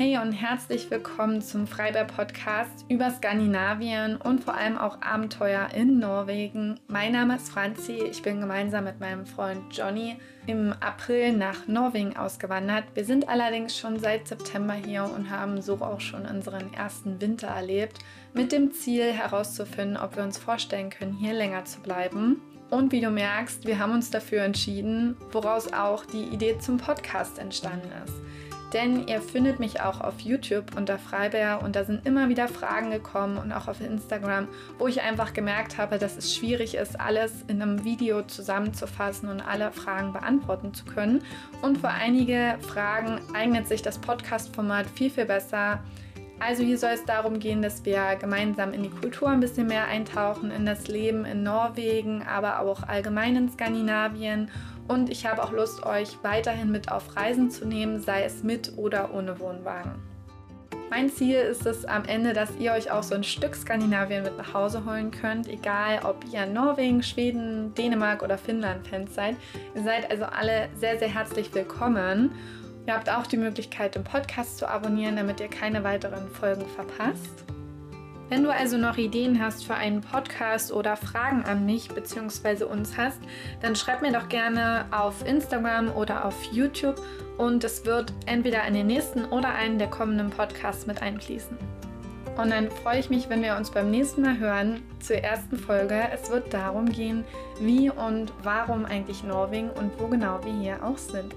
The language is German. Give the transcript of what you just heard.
Hey und herzlich willkommen zum Freiberg Podcast über Skandinavien und vor allem auch Abenteuer in Norwegen. Mein Name ist Franzi. Ich bin gemeinsam mit meinem Freund Johnny im April nach Norwegen ausgewandert. Wir sind allerdings schon seit September hier und haben so auch schon unseren ersten Winter erlebt, mit dem Ziel herauszufinden, ob wir uns vorstellen können, hier länger zu bleiben. Und wie du merkst, wir haben uns dafür entschieden, woraus auch die Idee zum Podcast entstanden ist denn ihr findet mich auch auf YouTube unter Freibär und da sind immer wieder Fragen gekommen und auch auf Instagram, wo ich einfach gemerkt habe, dass es schwierig ist, alles in einem Video zusammenzufassen und alle Fragen beantworten zu können. Und für einige Fragen eignet sich das Podcast-Format viel, viel besser. Also hier soll es darum gehen, dass wir gemeinsam in die Kultur ein bisschen mehr eintauchen, in das Leben in Norwegen, aber auch allgemein in Skandinavien und ich habe auch Lust, euch weiterhin mit auf Reisen zu nehmen, sei es mit oder ohne Wohnwagen. Mein Ziel ist es am Ende, dass ihr euch auch so ein Stück Skandinavien mit nach Hause holen könnt, egal ob ihr Norwegen, Schweden, Dänemark oder Finnland-Fans seid. Ihr seid also alle sehr, sehr herzlich willkommen. Ihr habt auch die Möglichkeit, den Podcast zu abonnieren, damit ihr keine weiteren Folgen verpasst. Wenn du also noch Ideen hast für einen Podcast oder Fragen an mich bzw. uns hast, dann schreib mir doch gerne auf Instagram oder auf YouTube und es wird entweder in den nächsten oder einen der kommenden Podcasts mit einfließen. Und dann freue ich mich, wenn wir uns beim nächsten Mal hören zur ersten Folge. Es wird darum gehen, wie und warum eigentlich Norwegen und wo genau wir hier auch sind.